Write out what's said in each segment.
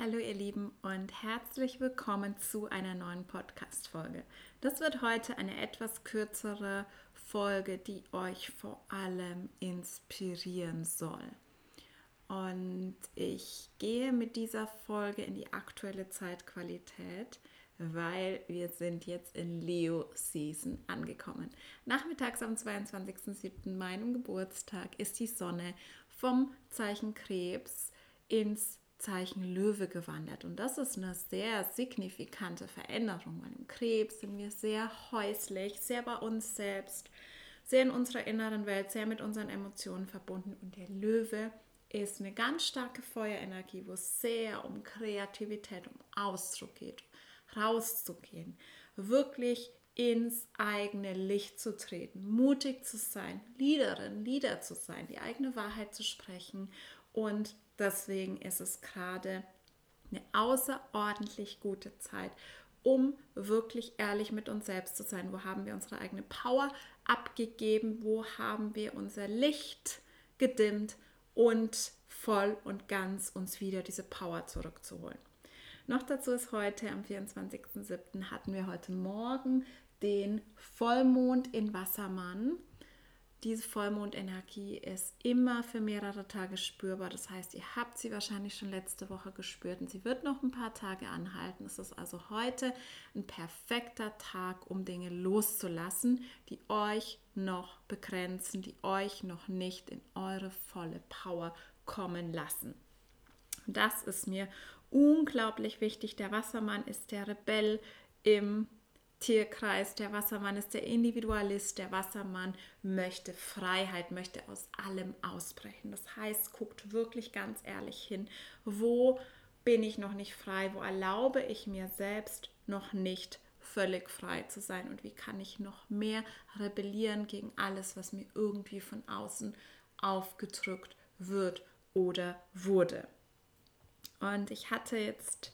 Hallo ihr Lieben und herzlich willkommen zu einer neuen Podcast-Folge. Das wird heute eine etwas kürzere Folge, die euch vor allem inspirieren soll. Und ich gehe mit dieser Folge in die aktuelle Zeitqualität, weil wir sind jetzt in Leo-Season angekommen. Nachmittags am 22.07., meinem Geburtstag, ist die Sonne vom Zeichen Krebs ins Zeichen Löwe gewandert. Und das ist eine sehr signifikante Veränderung, weil im Krebs sind wir sehr häuslich, sehr bei uns selbst, sehr in unserer inneren Welt, sehr mit unseren Emotionen verbunden. Und der Löwe ist eine ganz starke Feuerenergie, wo es sehr um Kreativität, um Ausdruck geht, rauszugehen, wirklich ins eigene Licht zu treten, mutig zu sein, Liederin, Lieder zu sein, die eigene Wahrheit zu sprechen und Deswegen ist es gerade eine außerordentlich gute Zeit, um wirklich ehrlich mit uns selbst zu sein. Wo haben wir unsere eigene Power abgegeben? Wo haben wir unser Licht gedimmt und voll und ganz uns wieder diese Power zurückzuholen? Noch dazu ist heute am 24.07. hatten wir heute Morgen den Vollmond in Wassermann diese Vollmondenergie ist immer für mehrere Tage spürbar. Das heißt, ihr habt sie wahrscheinlich schon letzte Woche gespürt und sie wird noch ein paar Tage anhalten. Es ist also heute ein perfekter Tag, um Dinge loszulassen, die euch noch begrenzen, die euch noch nicht in eure volle Power kommen lassen. Das ist mir unglaublich wichtig. Der Wassermann ist der Rebell im Tierkreis. Der Wassermann ist der Individualist. Der Wassermann möchte Freiheit, möchte aus allem ausbrechen. Das heißt, guckt wirklich ganz ehrlich hin, wo bin ich noch nicht frei? Wo erlaube ich mir selbst noch nicht völlig frei zu sein? Und wie kann ich noch mehr rebellieren gegen alles, was mir irgendwie von außen aufgedrückt wird oder wurde? Und ich hatte jetzt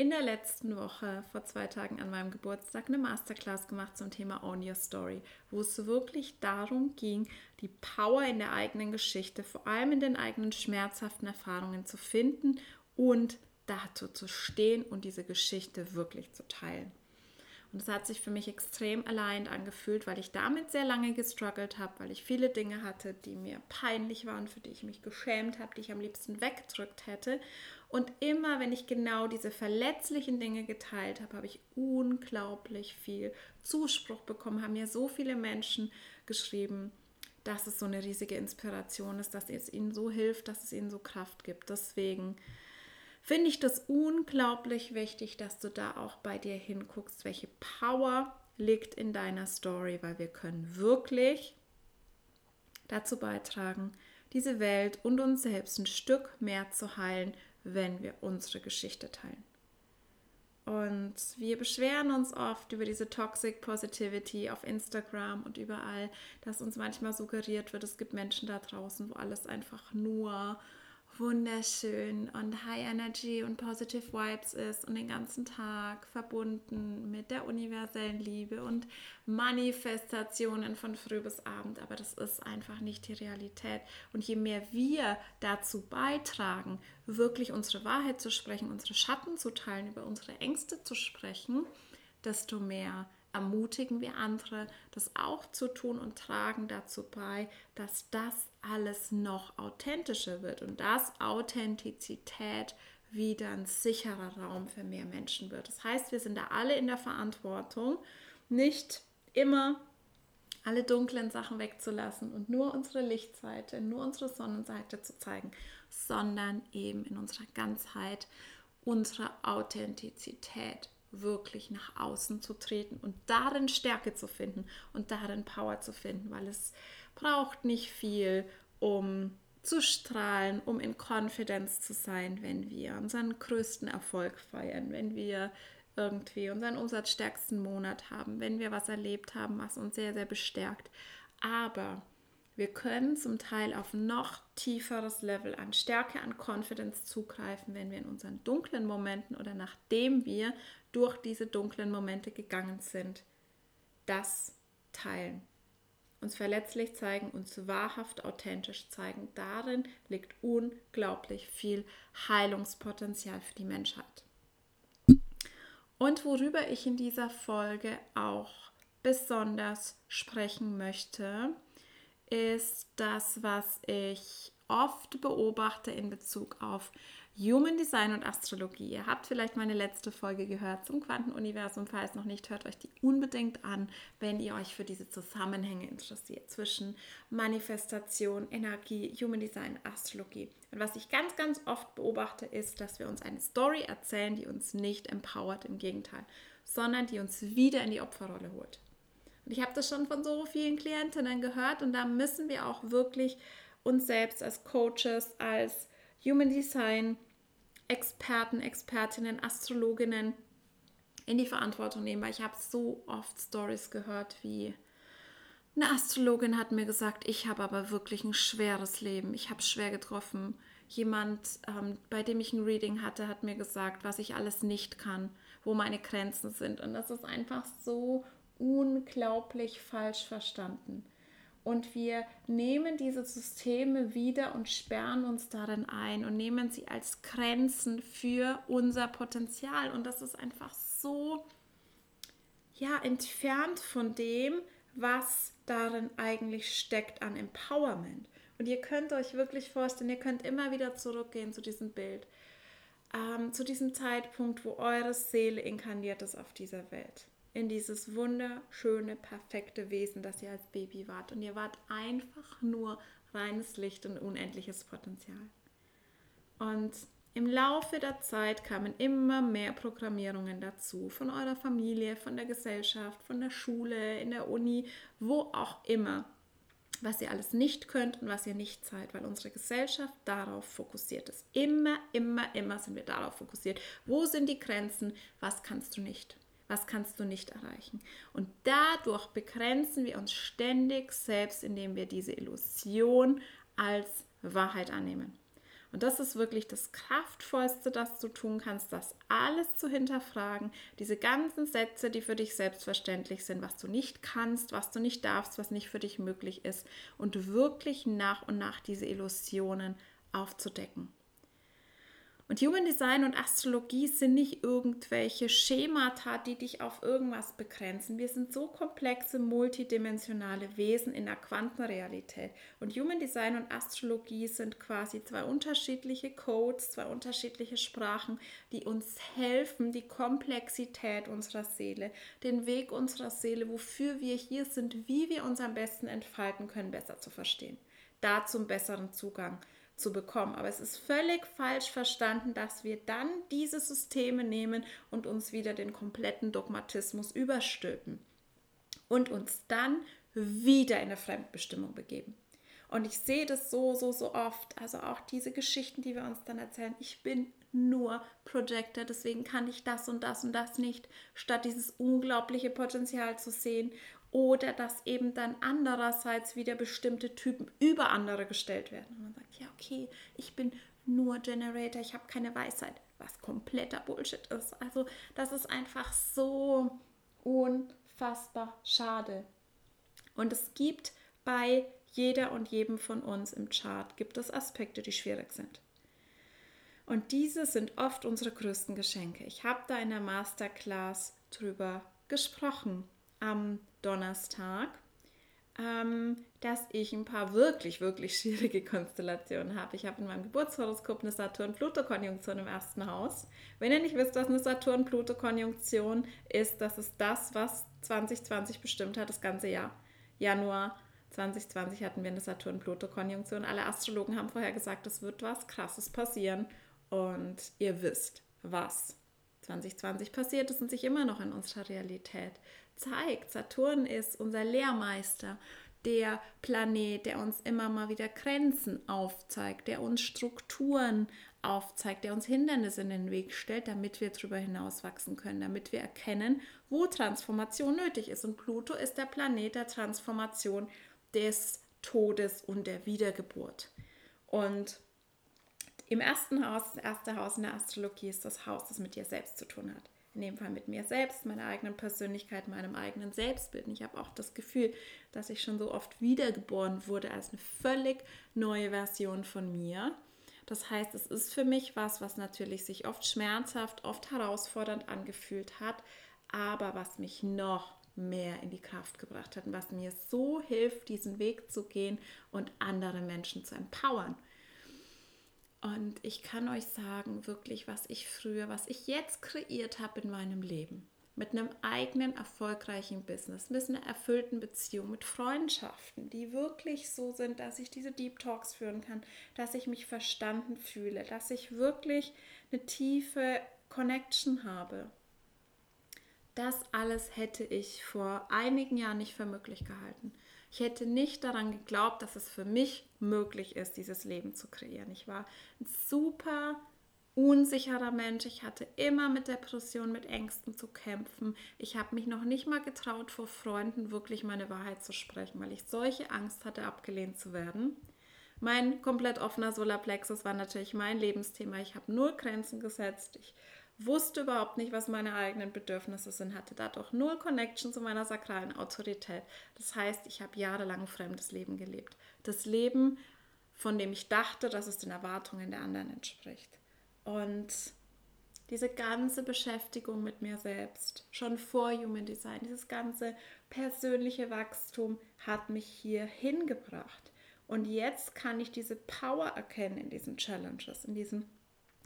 in der letzten Woche, vor zwei Tagen an meinem Geburtstag, eine Masterclass gemacht zum Thema Own Your Story, wo es wirklich darum ging, die Power in der eigenen Geschichte, vor allem in den eigenen schmerzhaften Erfahrungen zu finden und dazu zu stehen und diese Geschichte wirklich zu teilen. Und es hat sich für mich extrem allein angefühlt, weil ich damit sehr lange gestruggelt habe, weil ich viele Dinge hatte, die mir peinlich waren, für die ich mich geschämt habe, die ich am liebsten weggedrückt hätte. Und immer, wenn ich genau diese verletzlichen Dinge geteilt habe, habe ich unglaublich viel Zuspruch bekommen, haben mir so viele Menschen geschrieben, dass es so eine riesige Inspiration ist, dass es ihnen so hilft, dass es ihnen so Kraft gibt. Deswegen finde ich das unglaublich wichtig, dass du da auch bei dir hinguckst, welche Power liegt in deiner Story, weil wir können wirklich dazu beitragen, diese Welt und uns selbst ein Stück mehr zu heilen, wenn wir unsere Geschichte teilen. Und wir beschweren uns oft über diese Toxic Positivity auf Instagram und überall, dass uns manchmal suggeriert wird, es gibt Menschen da draußen, wo alles einfach nur wunderschön und High Energy und Positive Vibes ist und den ganzen Tag verbunden mit der universellen Liebe und Manifestationen von früh bis Abend. Aber das ist einfach nicht die Realität. Und je mehr wir dazu beitragen, wirklich unsere Wahrheit zu sprechen, unsere Schatten zu teilen, über unsere Ängste zu sprechen, desto mehr ermutigen wir andere, das auch zu tun und tragen dazu bei, dass das alles noch authentischer wird und dass Authentizität wieder ein sicherer Raum für mehr Menschen wird. Das heißt, wir sind da alle in der Verantwortung, nicht immer alle dunklen Sachen wegzulassen und nur unsere Lichtseite, nur unsere Sonnenseite zu zeigen, sondern eben in unserer Ganzheit unsere Authentizität wirklich nach außen zu treten und darin Stärke zu finden und darin Power zu finden, weil es braucht nicht viel, um zu strahlen, um in Confidence zu sein, wenn wir unseren größten Erfolg feiern, wenn wir irgendwie unseren umsatzstärksten Monat haben, wenn wir was erlebt haben, was uns sehr, sehr bestärkt. Aber wir können zum Teil auf noch tieferes Level an Stärke, an Confidence zugreifen, wenn wir in unseren dunklen Momenten oder nachdem wir durch diese dunklen Momente gegangen sind, das teilen. Uns verletzlich zeigen, uns wahrhaft authentisch zeigen. Darin liegt unglaublich viel Heilungspotenzial für die Menschheit. Und worüber ich in dieser Folge auch besonders sprechen möchte, ist das, was ich oft beobachte in Bezug auf Human Design und Astrologie. Ihr habt vielleicht meine letzte Folge gehört zum Quantenuniversum. Falls noch nicht, hört euch die unbedingt an, wenn ihr euch für diese Zusammenhänge interessiert zwischen Manifestation, Energie, Human Design, Astrologie. Und was ich ganz, ganz oft beobachte, ist, dass wir uns eine Story erzählen, die uns nicht empowert, im Gegenteil, sondern die uns wieder in die Opferrolle holt. Und ich habe das schon von so vielen Klientinnen gehört und da müssen wir auch wirklich uns selbst als Coaches, als Human Design Experten, Expertinnen, Astrologinnen in die Verantwortung nehmen, weil ich habe so oft Stories gehört, wie eine Astrologin hat mir gesagt, ich habe aber wirklich ein schweres Leben, ich habe schwer getroffen. Jemand, ähm, bei dem ich ein Reading hatte, hat mir gesagt, was ich alles nicht kann, wo meine Grenzen sind. Und das ist einfach so unglaublich falsch verstanden. Und wir nehmen diese Systeme wieder und sperren uns darin ein und nehmen sie als Grenzen für unser Potenzial. Und das ist einfach so, ja, entfernt von dem, was darin eigentlich steckt an Empowerment. Und ihr könnt euch wirklich vorstellen, ihr könnt immer wieder zurückgehen zu diesem Bild, ähm, zu diesem Zeitpunkt, wo eure Seele inkarniert ist auf dieser Welt in dieses wunderschöne, perfekte Wesen, das ihr als Baby wart. Und ihr wart einfach nur reines Licht und unendliches Potenzial. Und im Laufe der Zeit kamen immer mehr Programmierungen dazu, von eurer Familie, von der Gesellschaft, von der Schule, in der Uni, wo auch immer, was ihr alles nicht könnt und was ihr nicht seid, weil unsere Gesellschaft darauf fokussiert ist. Immer, immer, immer sind wir darauf fokussiert. Wo sind die Grenzen? Was kannst du nicht? Was kannst du nicht erreichen. Und dadurch begrenzen wir uns ständig selbst, indem wir diese Illusion als Wahrheit annehmen. Und das ist wirklich das Kraftvollste, das du tun kannst, das alles zu hinterfragen. Diese ganzen Sätze, die für dich selbstverständlich sind, was du nicht kannst, was du nicht darfst, was nicht für dich möglich ist. Und wirklich nach und nach diese Illusionen aufzudecken. Und Human Design und Astrologie sind nicht irgendwelche Schemata, die dich auf irgendwas begrenzen. Wir sind so komplexe, multidimensionale Wesen in der Quantenrealität. Und Human Design und Astrologie sind quasi zwei unterschiedliche Codes, zwei unterschiedliche Sprachen, die uns helfen, die Komplexität unserer Seele, den Weg unserer Seele, wofür wir hier sind, wie wir uns am besten entfalten können, besser zu verstehen. Dazu einen besseren Zugang zu bekommen. Aber es ist völlig falsch verstanden, dass wir dann diese Systeme nehmen und uns wieder den kompletten Dogmatismus überstülpen und uns dann wieder in eine Fremdbestimmung begeben. Und ich sehe das so, so, so oft. Also auch diese Geschichten, die wir uns dann erzählen. Ich bin nur Projector, deswegen kann ich das und das und das nicht, statt dieses unglaubliche Potenzial zu sehen oder dass eben dann andererseits wieder bestimmte Typen über andere gestellt werden. Und man sagt, ja, okay, ich bin nur Generator, ich habe keine Weisheit, was kompletter Bullshit ist. Also das ist einfach so unfassbar schade. Und es gibt bei jeder und jedem von uns im Chart, gibt es Aspekte, die schwierig sind. Und diese sind oft unsere größten Geschenke. Ich habe da in der Masterclass drüber gesprochen am Donnerstag, ähm, dass ich ein paar wirklich, wirklich schwierige Konstellationen habe. Ich habe in meinem Geburtshoroskop eine Saturn-Pluto-Konjunktion im ersten Haus. Wenn ihr nicht wisst, was eine Saturn-Pluto-Konjunktion ist, das ist das, was 2020 bestimmt hat, das ganze Jahr. Januar 2020 hatten wir eine Saturn-Pluto-Konjunktion. Alle Astrologen haben vorher gesagt, es wird was Krasses passieren. Und ihr wisst, was 2020 passiert ist und sich immer noch in unserer Realität zeigt. Saturn ist unser Lehrmeister, der Planet, der uns immer mal wieder Grenzen aufzeigt, der uns Strukturen aufzeigt, der uns Hindernisse in den Weg stellt, damit wir darüber hinaus wachsen können, damit wir erkennen, wo Transformation nötig ist. Und Pluto ist der Planet der Transformation, des Todes und der Wiedergeburt. Und im ersten Haus, das erste Haus in der Astrologie ist das Haus, das mit dir selbst zu tun hat. In dem Fall mit mir selbst, meiner eigenen Persönlichkeit, meinem eigenen Selbstbild. Und ich habe auch das Gefühl, dass ich schon so oft wiedergeboren wurde als eine völlig neue Version von mir. Das heißt, es ist für mich was, was natürlich sich oft schmerzhaft, oft herausfordernd angefühlt hat, aber was mich noch mehr in die Kraft gebracht hat und was mir so hilft, diesen Weg zu gehen und andere Menschen zu empowern. Und ich kann euch sagen, wirklich, was ich früher, was ich jetzt kreiert habe in meinem Leben, mit einem eigenen erfolgreichen Business, mit einer erfüllten Beziehung, mit Freundschaften, die wirklich so sind, dass ich diese Deep Talks führen kann, dass ich mich verstanden fühle, dass ich wirklich eine tiefe Connection habe das alles hätte ich vor einigen Jahren nicht für möglich gehalten. Ich hätte nicht daran geglaubt, dass es für mich möglich ist, dieses Leben zu kreieren. Ich war ein super unsicherer Mensch. Ich hatte immer mit Depressionen, mit Ängsten zu kämpfen. Ich habe mich noch nicht mal getraut, vor Freunden wirklich meine Wahrheit zu sprechen, weil ich solche Angst hatte, abgelehnt zu werden. Mein komplett offener Solarplexus war natürlich mein Lebensthema. Ich habe null Grenzen gesetzt. Ich wusste überhaupt nicht, was meine eigenen Bedürfnisse sind, hatte dadurch null Connection zu meiner sakralen Autorität. Das heißt, ich habe jahrelang fremdes Leben gelebt. Das Leben, von dem ich dachte, dass es den Erwartungen der anderen entspricht. Und diese ganze Beschäftigung mit mir selbst, schon vor Human Design, dieses ganze persönliche Wachstum hat mich hier hingebracht. Und jetzt kann ich diese Power erkennen in diesen Challenges, in diesen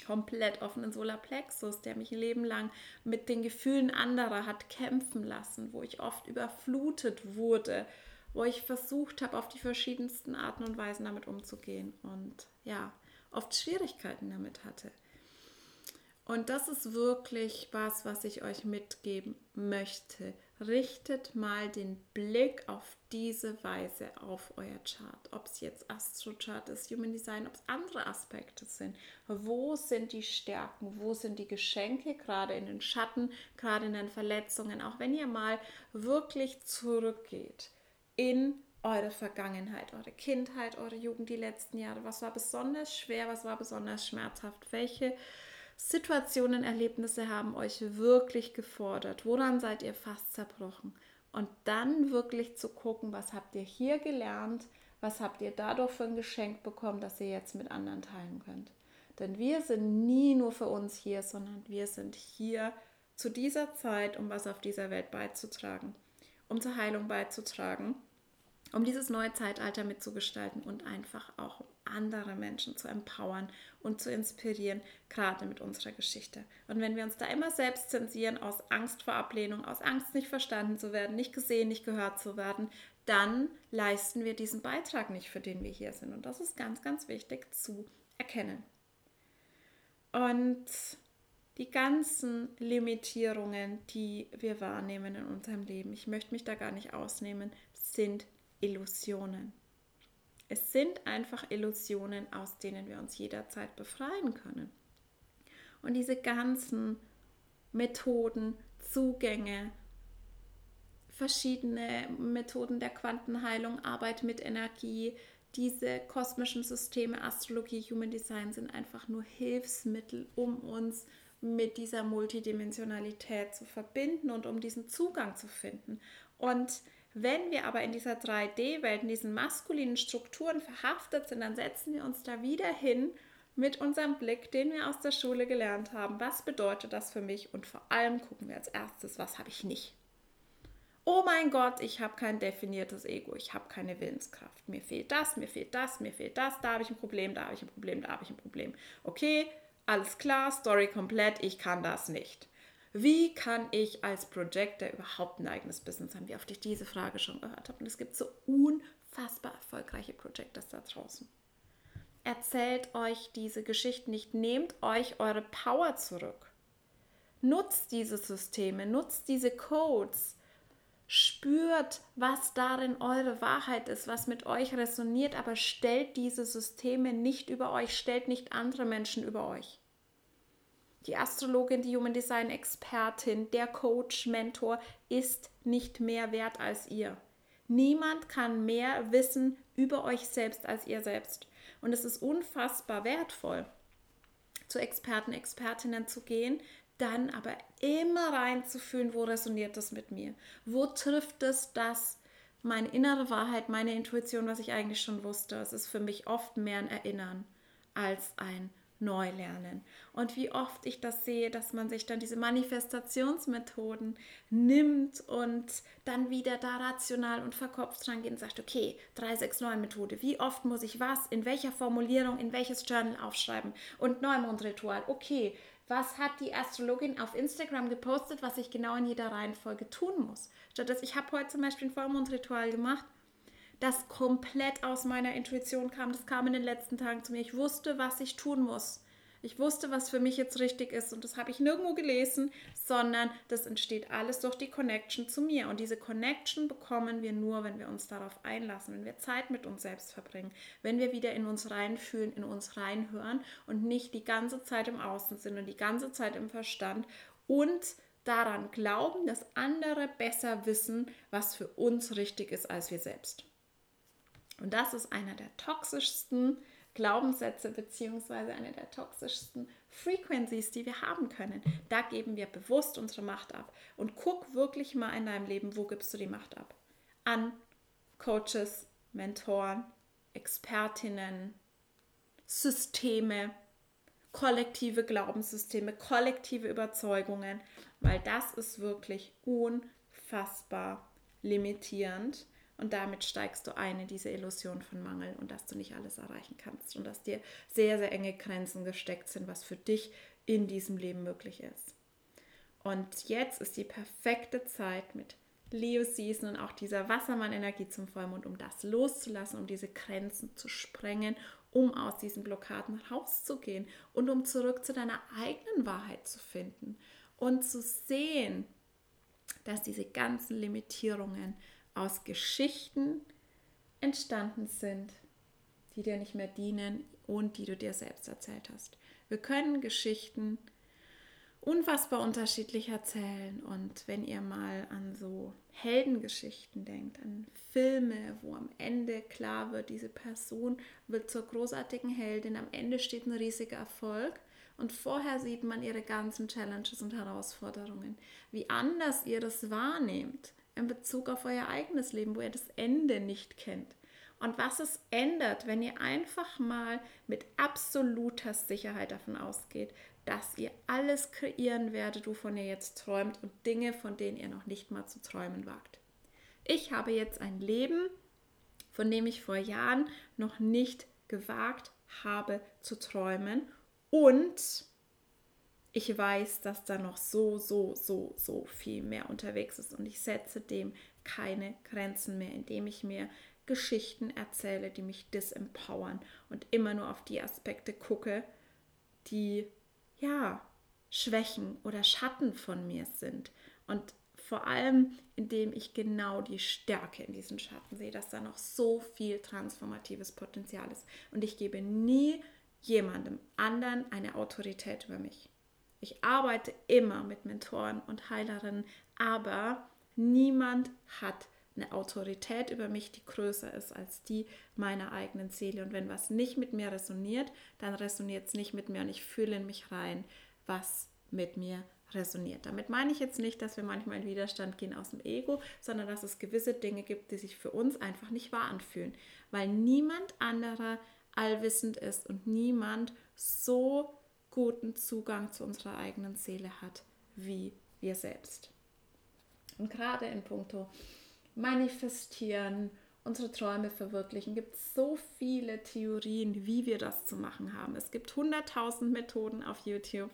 komplett offenen Solarplexus, der mich ein Leben lang mit den Gefühlen anderer hat kämpfen lassen, wo ich oft überflutet wurde, wo ich versucht habe, auf die verschiedensten Arten und Weisen damit umzugehen und ja, oft Schwierigkeiten damit hatte. Und das ist wirklich was, was ich euch mitgeben möchte. Richtet mal den Blick auf diese Weise auf euer Chart. Ob es jetzt Astro-Chart ist, Human Design, ob es andere Aspekte sind. Wo sind die Stärken? Wo sind die Geschenke? Gerade in den Schatten, gerade in den Verletzungen. Auch wenn ihr mal wirklich zurückgeht in eure Vergangenheit, eure Kindheit, eure Jugend, die letzten Jahre. Was war besonders schwer? Was war besonders schmerzhaft? Welche Situationen, Erlebnisse haben euch wirklich gefordert? Woran seid ihr fast zerbrochen? Und dann wirklich zu gucken, was habt ihr hier gelernt, was habt ihr dadurch für ein Geschenk bekommen, das ihr jetzt mit anderen teilen könnt. Denn wir sind nie nur für uns hier, sondern wir sind hier zu dieser Zeit, um was auf dieser Welt beizutragen, um zur Heilung beizutragen um dieses neue Zeitalter mitzugestalten und einfach auch andere Menschen zu empowern und zu inspirieren, gerade mit unserer Geschichte. Und wenn wir uns da immer selbst zensieren aus Angst vor Ablehnung, aus Angst nicht verstanden zu werden, nicht gesehen, nicht gehört zu werden, dann leisten wir diesen Beitrag nicht, für den wir hier sind. Und das ist ganz, ganz wichtig zu erkennen. Und die ganzen Limitierungen, die wir wahrnehmen in unserem Leben, ich möchte mich da gar nicht ausnehmen, sind Illusionen. Es sind einfach Illusionen, aus denen wir uns jederzeit befreien können. Und diese ganzen Methoden, Zugänge, verschiedene Methoden der Quantenheilung, Arbeit mit Energie, diese kosmischen Systeme, Astrologie, Human Design sind einfach nur Hilfsmittel, um uns mit dieser Multidimensionalität zu verbinden und um diesen Zugang zu finden. Und wenn wir aber in dieser 3D-Welt, in diesen maskulinen Strukturen verhaftet sind, dann setzen wir uns da wieder hin mit unserem Blick, den wir aus der Schule gelernt haben. Was bedeutet das für mich? Und vor allem gucken wir als erstes, was habe ich nicht? Oh mein Gott, ich habe kein definiertes Ego, ich habe keine Willenskraft. Mir fehlt das, mir fehlt das, mir fehlt das, da habe ich ein Problem, da habe ich ein Problem, da habe ich ein Problem. Okay, alles klar, Story komplett, ich kann das nicht. Wie kann ich als Projector überhaupt ein eigenes Business haben? Wie oft ich diese Frage schon gehört habe. Und es gibt so unfassbar erfolgreiche Projectors da draußen. Erzählt euch diese Geschichten nicht. Nehmt euch eure Power zurück. Nutzt diese Systeme, nutzt diese Codes. Spürt, was darin eure Wahrheit ist, was mit euch resoniert, aber stellt diese Systeme nicht über euch, stellt nicht andere Menschen über euch. Die Astrologin, die Human Design Expertin, der Coach, Mentor ist nicht mehr wert als ihr. Niemand kann mehr wissen über euch selbst als ihr selbst. Und es ist unfassbar wertvoll, zu Experten, Expertinnen zu gehen, dann aber immer reinzufühlen, wo resoniert das mit mir? Wo trifft es das, meine innere Wahrheit, meine Intuition, was ich eigentlich schon wusste? Es ist für mich oft mehr ein Erinnern als ein neu lernen. Und wie oft ich das sehe, dass man sich dann diese Manifestationsmethoden nimmt und dann wieder da rational und verkopft dran geht und sagt, okay, 369-Methode, wie oft muss ich was, in welcher Formulierung, in welches Journal aufschreiben und Neumondritual, okay, was hat die Astrologin auf Instagram gepostet, was ich genau in jeder Reihenfolge tun muss. Statt dass ich habe heute zum Beispiel ein Vollmondritual gemacht das komplett aus meiner Intuition kam. Das kam in den letzten Tagen zu mir. Ich wusste, was ich tun muss. Ich wusste, was für mich jetzt richtig ist und das habe ich nirgendwo gelesen, sondern das entsteht alles durch die Connection zu mir. Und diese Connection bekommen wir nur, wenn wir uns darauf einlassen, wenn wir Zeit mit uns selbst verbringen, wenn wir wieder in uns reinfühlen, in uns reinhören und nicht die ganze Zeit im Außen sind und die ganze Zeit im Verstand und daran glauben, dass andere besser wissen, was für uns richtig ist als wir selbst. Und das ist einer der toxischsten Glaubenssätze beziehungsweise eine der toxischsten Frequencies, die wir haben können. Da geben wir bewusst unsere Macht ab. Und guck wirklich mal in deinem Leben, wo gibst du die Macht ab? An Coaches, Mentoren, Expertinnen, Systeme, kollektive Glaubenssysteme, kollektive Überzeugungen, weil das ist wirklich unfassbar limitierend und damit steigst du ein in diese Illusion von Mangel und dass du nicht alles erreichen kannst und dass dir sehr, sehr enge Grenzen gesteckt sind, was für dich in diesem Leben möglich ist. Und jetzt ist die perfekte Zeit mit Leo Season und auch dieser Wassermann-Energie zum Vollmond, um das loszulassen, um diese Grenzen zu sprengen, um aus diesen Blockaden rauszugehen und um zurück zu deiner eigenen Wahrheit zu finden und zu sehen, dass diese ganzen Limitierungen aus Geschichten entstanden sind, die dir nicht mehr dienen und die du dir selbst erzählt hast. Wir können Geschichten unfassbar unterschiedlich erzählen und wenn ihr mal an so Heldengeschichten denkt, an Filme, wo am Ende klar wird, diese Person wird zur großartigen Heldin, am Ende steht ein riesiger Erfolg und vorher sieht man ihre ganzen Challenges und Herausforderungen, wie anders ihr das wahrnehmt, in Bezug auf euer eigenes Leben, wo ihr das Ende nicht kennt. Und was es ändert, wenn ihr einfach mal mit absoluter Sicherheit davon ausgeht, dass ihr alles kreieren werdet, wovon ihr jetzt träumt und Dinge, von denen ihr noch nicht mal zu träumen wagt. Ich habe jetzt ein Leben, von dem ich vor Jahren noch nicht gewagt habe zu träumen und ich weiß, dass da noch so, so, so, so viel mehr unterwegs ist und ich setze dem keine Grenzen mehr, indem ich mir Geschichten erzähle, die mich disempowern und immer nur auf die Aspekte gucke, die ja Schwächen oder Schatten von mir sind und vor allem indem ich genau die Stärke in diesen Schatten sehe, dass da noch so viel transformatives Potenzial ist und ich gebe nie jemandem anderen eine Autorität über mich. Ich arbeite immer mit Mentoren und Heilerinnen, aber niemand hat eine Autorität über mich, die größer ist als die meiner eigenen Seele. Und wenn was nicht mit mir resoniert, dann resoniert es nicht mit mir und ich fühle in mich rein, was mit mir resoniert. Damit meine ich jetzt nicht, dass wir manchmal in Widerstand gehen aus dem Ego, sondern dass es gewisse Dinge gibt, die sich für uns einfach nicht wahr anfühlen, weil niemand anderer allwissend ist und niemand so guten Zugang zu unserer eigenen Seele hat wie wir selbst. Und gerade in puncto Manifestieren, unsere Träume verwirklichen, gibt es so viele Theorien, wie wir das zu machen haben. Es gibt 100.000 Methoden auf YouTube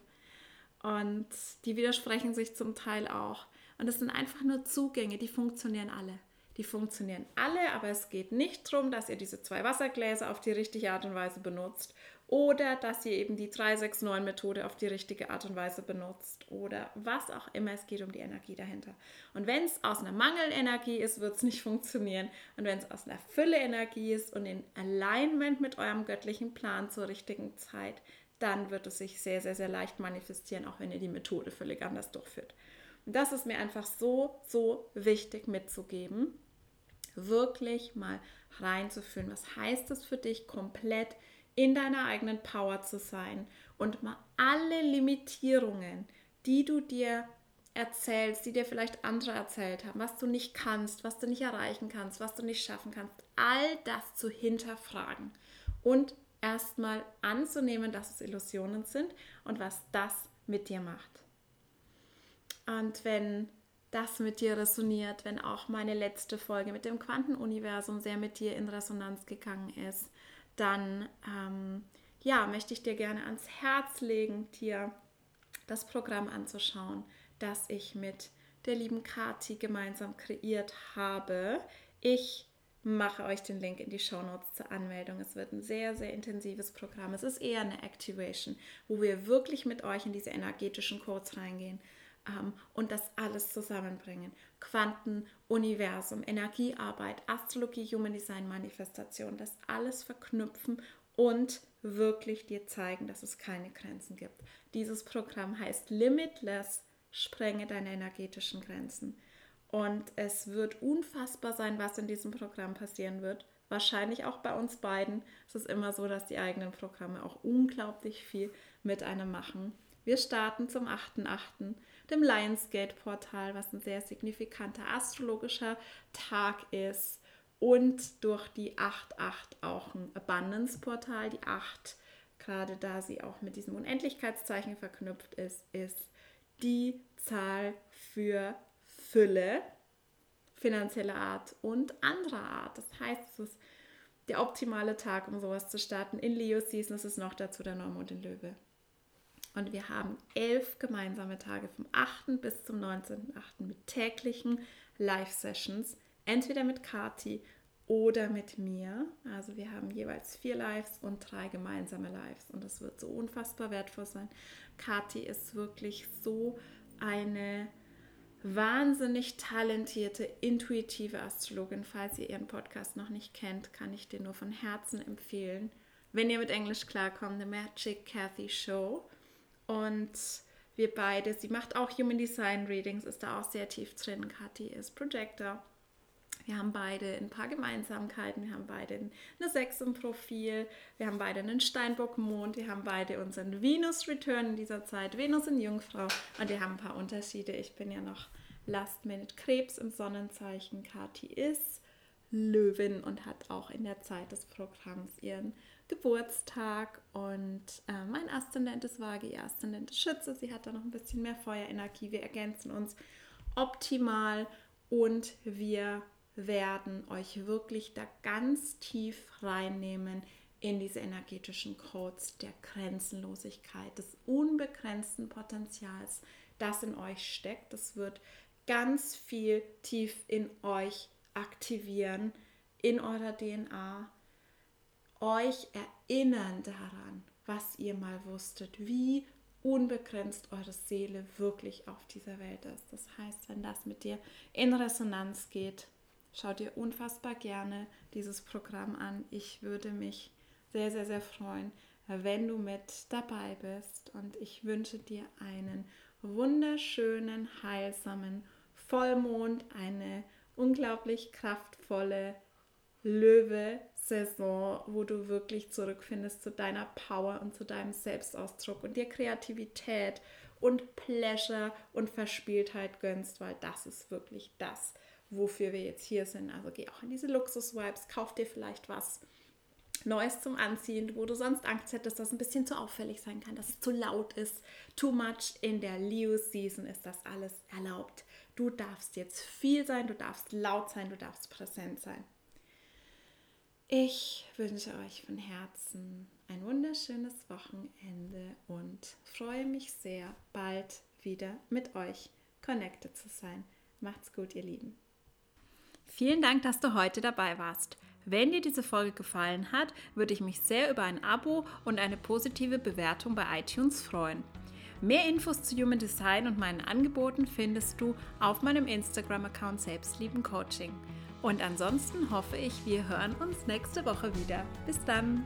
und die widersprechen sich zum Teil auch. Und es sind einfach nur Zugänge, die funktionieren alle. Die funktionieren alle, aber es geht nicht darum, dass ihr diese zwei Wassergläser auf die richtige Art und Weise benutzt oder dass ihr eben die 369-Methode auf die richtige Art und Weise benutzt oder was auch immer. Es geht um die Energie dahinter. Und wenn es aus einer Mangelenergie ist, wird es nicht funktionieren. Und wenn es aus einer Fülle-Energie ist und in Alignment mit eurem göttlichen Plan zur richtigen Zeit, dann wird es sich sehr, sehr, sehr leicht manifestieren, auch wenn ihr die Methode völlig anders durchführt. Und das ist mir einfach so, so wichtig mitzugeben, wirklich mal reinzuführen. Was heißt es für dich, komplett in deiner eigenen Power zu sein und mal alle Limitierungen, die du dir erzählst, die dir vielleicht andere erzählt haben, was du nicht kannst, was du nicht erreichen kannst, was du nicht schaffen kannst, all das zu hinterfragen und erstmal anzunehmen, dass es Illusionen sind und was das mit dir macht. Und wenn das mit dir resoniert, wenn auch meine letzte Folge mit dem Quantenuniversum sehr mit dir in Resonanz gegangen ist, dann ähm, ja, möchte ich dir gerne ans Herz legen, dir das Programm anzuschauen, das ich mit der lieben Kati gemeinsam kreiert habe. Ich mache euch den Link in die Show Notes zur Anmeldung. Es wird ein sehr, sehr intensives Programm. Es ist eher eine Activation, wo wir wirklich mit euch in diese energetischen Codes reingehen ähm, und das alles zusammenbringen. Quanten, Universum, Energiearbeit, Astrologie, Human Design, Manifestation, das alles verknüpfen und wirklich dir zeigen, dass es keine Grenzen gibt. Dieses Programm heißt Limitless, sprenge deine energetischen Grenzen. Und es wird unfassbar sein, was in diesem Programm passieren wird. Wahrscheinlich auch bei uns beiden. Es ist immer so, dass die eigenen Programme auch unglaublich viel mit einem machen. Wir starten zum 8.8 dem Lionsgate-Portal, was ein sehr signifikanter astrologischer Tag ist. Und durch die 8.8 auch ein Abundance-Portal. Die 8, gerade da sie auch mit diesem Unendlichkeitszeichen verknüpft ist, ist die Zahl für Fülle, finanzieller Art und anderer Art. Das heißt, es ist der optimale Tag, um sowas zu starten. In Leo Season ist es noch dazu der Neumond in Löwe. Und wir haben elf gemeinsame Tage vom 8. bis zum 19.8. mit täglichen Live-Sessions, entweder mit Kati oder mit mir. Also wir haben jeweils vier Lives und drei gemeinsame Lives und das wird so unfassbar wertvoll sein. Kati ist wirklich so eine wahnsinnig talentierte, intuitive Astrologin. Falls ihr ihren Podcast noch nicht kennt, kann ich dir nur von Herzen empfehlen. Wenn ihr mit Englisch klarkommt, The Magic Cathy Show. Und wir beide, sie macht auch Human Design Readings, ist da auch sehr tief drin. Kathi ist Projector. Wir haben beide ein paar Gemeinsamkeiten. Wir haben beide eine 6 im Profil. Wir haben beide einen Steinbock-Mond. Wir haben beide unseren Venus-Return in dieser Zeit. Venus in Jungfrau. Und wir haben ein paar Unterschiede. Ich bin ja noch Last-Minute-Krebs im Sonnenzeichen. Kathi ist Löwin und hat auch in der Zeit des Programms ihren Geburtstag und äh, mein Aszendent ist Waage, ihr Aszendent ist Schütze. Sie hat da noch ein bisschen mehr Feuerenergie. Wir ergänzen uns optimal und wir werden euch wirklich da ganz tief reinnehmen in diese energetischen Codes der Grenzenlosigkeit, des unbegrenzten Potenzials, das in euch steckt. Das wird ganz viel tief in euch aktivieren, in eurer DNA euch erinnern daran, was ihr mal wusstet, wie unbegrenzt eure Seele wirklich auf dieser Welt ist. Das heißt, wenn das mit dir in Resonanz geht, schaut ihr unfassbar gerne dieses Programm an. Ich würde mich sehr, sehr, sehr freuen, wenn du mit dabei bist. Und ich wünsche dir einen wunderschönen, heilsamen Vollmond, eine unglaublich kraftvolle Löwe Saison, wo du wirklich zurückfindest zu deiner Power und zu deinem Selbstausdruck und dir Kreativität und Pleasure und Verspieltheit gönnst, weil das ist wirklich das, wofür wir jetzt hier sind. Also geh auch in diese Luxus-Vibes, kauf dir vielleicht was Neues zum Anziehen, wo du sonst Angst hättest, dass es ein bisschen zu auffällig sein kann, dass es zu laut ist. Too much in der Leo-Season ist das alles erlaubt. Du darfst jetzt viel sein, du darfst laut sein, du darfst präsent sein. Ich wünsche euch von Herzen ein wunderschönes Wochenende und freue mich sehr, bald wieder mit euch connected zu sein. Macht's gut, ihr Lieben. Vielen Dank, dass du heute dabei warst. Wenn dir diese Folge gefallen hat, würde ich mich sehr über ein Abo und eine positive Bewertung bei iTunes freuen. Mehr Infos zu Human Design und meinen Angeboten findest du auf meinem Instagram-Account Selbstlieben Coaching. Und ansonsten hoffe ich, wir hören uns nächste Woche wieder. Bis dann!